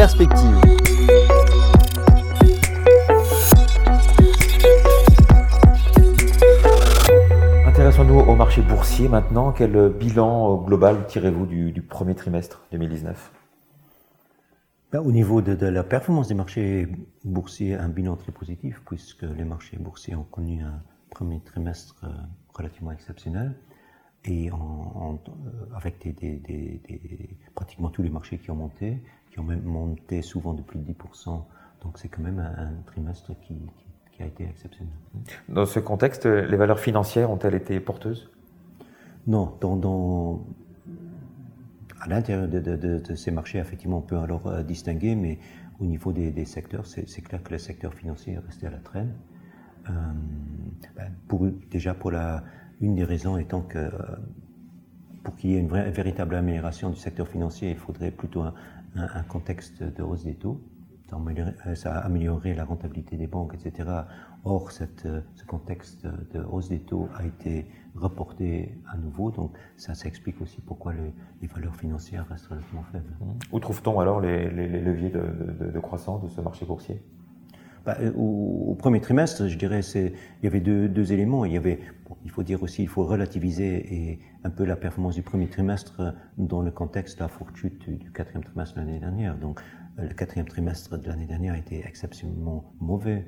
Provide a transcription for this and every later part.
perspective. Intéressons-nous au marché boursier maintenant. Quel bilan global tirez-vous du, premier trimestre 2019 ben, Au niveau de, la performance des marchés boursiers, un bilan très positif, puisque les marchés boursiers ont connu un premier trimestre euh, relativement exceptionnel et en, euh, avec des, pratiquement tous les marchés qui ont monté, qui ont même monté souvent de plus de 10%. Donc c'est quand même un, trimestre qui, a été exceptionnel. Dans ce contexte, les valeurs financières ont-elles été porteuses? Non, dans, à l'intérieur de, ces marchés, effectivement, on peut alors euh, distinguer, mais au niveau des, secteurs, c'est clair que le secteur financier est resté à la traîne. Euh, ben, pour, déjà pour la, une des raisons étant que euh, pour qu'il y ait une, véritable amélioration du secteur financier, il faudrait plutôt un, contexte de hausse des taux. Ça améliorerait la rentabilité des banques, etc. Or, euh, ce contexte de hausse des taux a été reporté à nouveau, donc ça, s'explique aussi pourquoi les, valeurs financières restent relativement faibles. Où trouve-t-on alors les, leviers de, de croissance de ce marché boursier? Bah, euh, au, premier trimestre, je dirais, il y avait deux, éléments. Il faut dire aussi, il faut relativiser un peu la performance du premier trimestre dans le contexte de la forte chute du quatrième trimestre de l'année dernière. Donc, euh, le quatrième trimestre de l'année dernière a été exceptionnellement mauvais.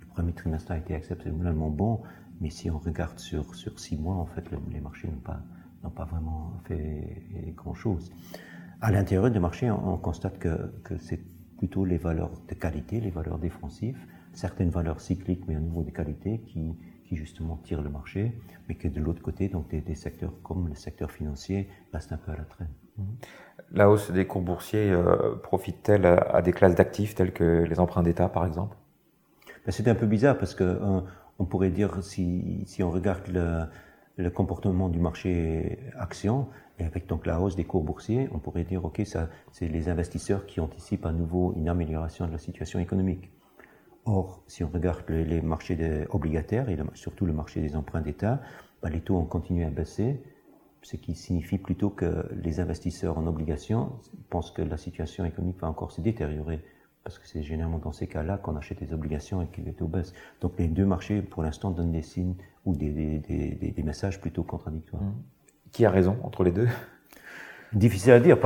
Le premier trimestre a été exceptionnellement bon. Mais si on regarde sur, six mois, en fait, les marchés n'ont pas, n'ont pas vraiment fait grand-chose. À l'intérieur des marchés, on, constate que, que c'est plutôt les valeurs de qualité, les valeurs défensives, certaines valeurs cycliques, mais au niveau de qualité, qui, qui justement tirent le marché, mais que de l'autre côté, donc des, secteurs comme le secteur financier restent un peu à la traîne. Mmh. La hausse des cours boursiers euh, profite-t-elle à, des classes d'actifs telles que les emprunts d'État, par exemple? Ben, C'est un peu bizarre parce que euh, on pourrait dire, si, si on regarde le, le comportement du marché action, et avec donc la hausse des cours boursiers, on pourrait dire, OK, ça, c'est les investisseurs qui anticipent à nouveau une amélioration de la situation économique. Or, si on regarde les, marchés obligataires et surtout le marché des emprunts d'État, bah, les taux ont continué à baisser, ce qui signifie plutôt que les investisseurs en obligations pensent que la situation économique va encore se détériorer, parce que c'est généralement dans ces cas-là qu'on achète des obligations et que les taux baissent. Donc les deux marchés, pour l'instant, donnent des signes ou des, des, des messages plutôt contradictoires. Mmh. Qui a raison entre les deux? Difficile à dire.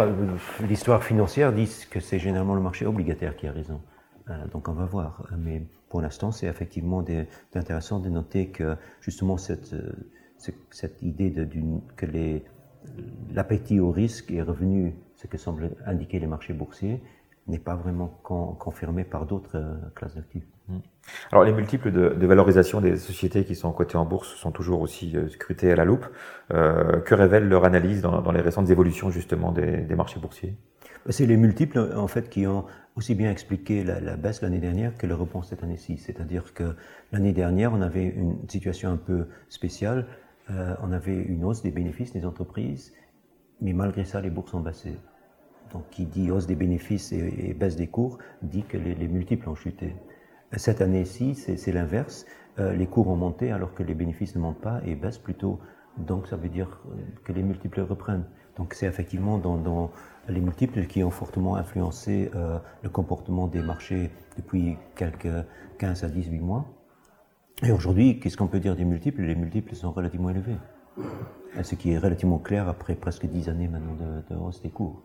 L'histoire financière dit que c'est généralement le marché obligataire qui a raison. Euh, donc on va voir. Mais pour l'instant, c'est effectivement intéressant de noter que justement cette, euh, cette idée de, que l'appétit au risque est revenu, ce que semblent indiquer les marchés boursiers, n'est pas vraiment confirmé par d'autres euh, classes d'actifs. Mmh. Alors les multiples de, valorisation des sociétés qui sont cotées en bourse sont toujours aussi euh, scrutés à la loupe. Euh, que révèle leur analyse dans, les récentes évolutions justement des, marchés boursiers? Bah, C'est les multiples en fait qui ont aussi bien expliqué la, baisse l'année dernière que le rebond cette année-ci. C'est-à-dire que l'année dernière on avait une situation un peu spéciale. on avait une hausse des bénéfices des entreprises, mais malgré ça les bourses ont baissé donc qui dit hausse des bénéfices et, baisse des cours, dit que les, multiples ont chuté. Cette année-ci, c'est l'inverse. Euh, les cours ont monté alors que les bénéfices ne montent pas et baissent plutôt. Donc ça veut dire que les multiples reprennent. Donc c'est effectivement dans, les multiples qui ont fortement influencé euh, le comportement des marchés depuis quelques 15 à 18 mois. Et aujourd'hui, qu'est-ce qu'on peut dire des multiples? Les multiples sont relativement élevés. Ce qui est relativement clair après presque 10 années maintenant de hausse des cours.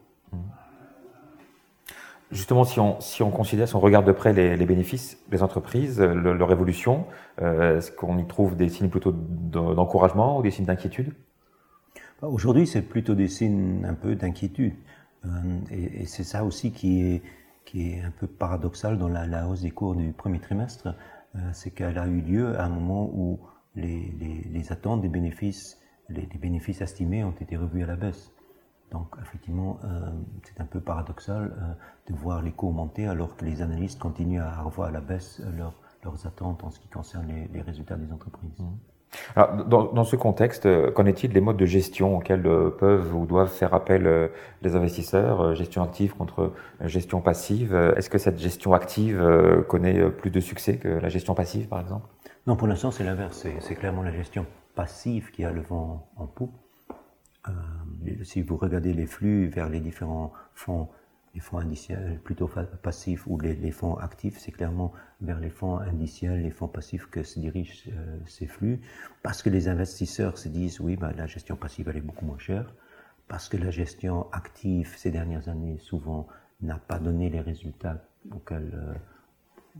Justement, si on, si on considère, si on regarde de près les, bénéfices des entreprises, leur évolution, euh, est-ce qu'on y trouve des signes plutôt d'encouragement ou des signes d'inquiétude? Bah, Aujourd'hui, c'est plutôt des signes un peu d'inquiétude. Euh, et, c'est ça aussi qui est, qui est un peu paradoxal dans la, hausse des cours du premier trimestre. Euh, c'est qu'elle a eu lieu à un moment où les, les, attentes des bénéfices, les, bénéfices estimés ont été revus à la baisse. Donc effectivement, euh, c'est un peu paradoxal euh, de voir les coûts augmenter alors que les analystes continuent à revoir à la baisse leurs attentes en ce qui concerne les, résultats des entreprises. Mmh. Alors, dans, ce contexte, euh, qu'en est-il des modes de gestion auxquels peuvent ou doivent faire appel les investisseurs Gestion active contre gestion passive? Est-ce que cette gestion active connaît plus de succès que la gestion passive, par exemple? Non, pour l'instant, c'est l'inverse. C'est clairement la gestion passive qui a le vent en poupe. Euh, si vous regardez les flux vers les différents fonds les fonds indiciels plutôt passifs ou les, fonds actifs, c'est clairement vers les fonds indiciels, les fonds passifs que se dirigent euh, ces flux, parce que les investisseurs se disent oui, bah, la gestion passive elle est beaucoup moins chère, parce que la gestion active ces dernières années souvent n'a pas donné les résultats auxquels euh,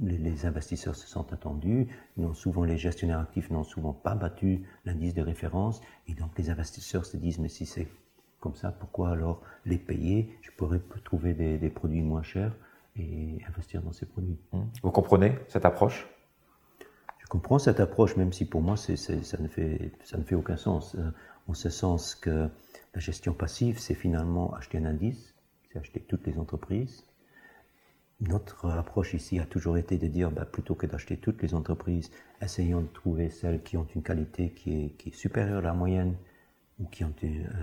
les, investisseurs se sont attendus. Non, souvent les gestionnaires actifs n'ont souvent pas battu l'indice de référence, et donc les investisseurs se disent mais si c'est comme ça, pourquoi alors les payer? Je pourrais trouver des, produits moins chers et investir dans ces produits. Mmh. Vous comprenez cette approche? Je comprends cette approche, même si pour moi ça, ne fait, ça ne fait aucun sens. Euh, en ce sens que la gestion passive, c'est finalement acheter un indice, c'est acheter toutes les entreprises. Notre approche ici a toujours été de dire, bah, plutôt que d'acheter toutes les entreprises, essayons de trouver celles qui ont une qualité qui est, qui est supérieure à la moyenne, ou qui ont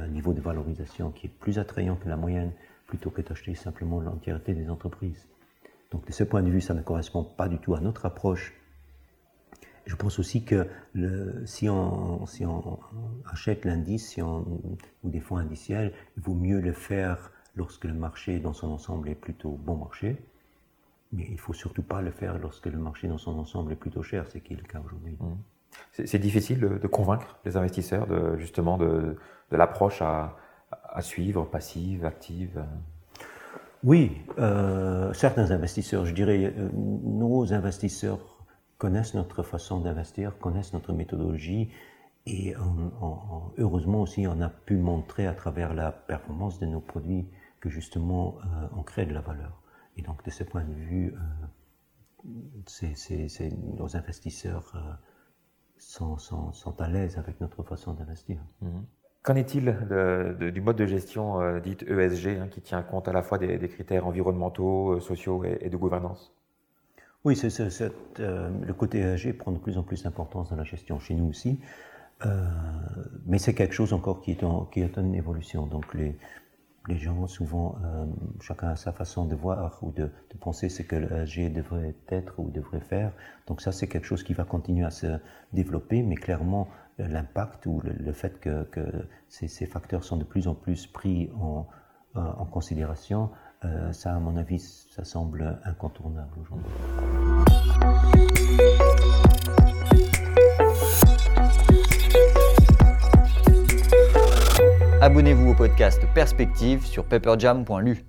un niveau de valorisation qui est plus attrayant que la moyenne, plutôt que d'acheter simplement l'entièreté des entreprises. Donc de ce point de vue, ça ne correspond pas du tout à notre approche. Je pense aussi que si, on, achète l'indice ou des fonds indiciels, il vaut mieux le faire lorsque le marché dans son ensemble est plutôt bon marché. Mais il ne faut surtout pas le faire lorsque le marché dans son ensemble est plutôt cher, c'est qui est le cas aujourd'hui. Mmh. C'est difficile de, convaincre les investisseurs de, justement de, l'approche à, suivre, passive, active Oui, euh, certains investisseurs, je dirais, euh, nos investisseurs connaissent notre façon d'investir, connaissent notre méthodologie et heureusement aussi on a pu montrer à travers la performance de nos produits que justement euh, on crée de la valeur. Et donc de ce point de vue, nos investisseurs sont, sont, à l'aise avec notre façon d'investir. Mhm. Qu'en est-il du mode de gestion euh, dite ESG, hein, qui tient compte à la fois des, critères environnementaux, euh, sociaux et, de gouvernance? Oui, c'est, euh, le côté ESG prend de plus en plus d'importance dans la gestion chez nous aussi. mais c'est quelque chose encore qui est en, qui est en évolution. Donc les, les gens, souvent, euh, chacun a sa façon de voir ou de, penser ce que l'ESG devrait être ou devrait faire. Donc ça, c'est quelque chose qui va continuer à se développer, mais clairement, l'impact ou le, fait que, ces, facteurs sont de plus en plus pris en, euh, considération, euh, ça, à mon avis, ça semble incontournable aujourd'hui. Abonnez-vous au podcast Perspective sur pepperjam.lu.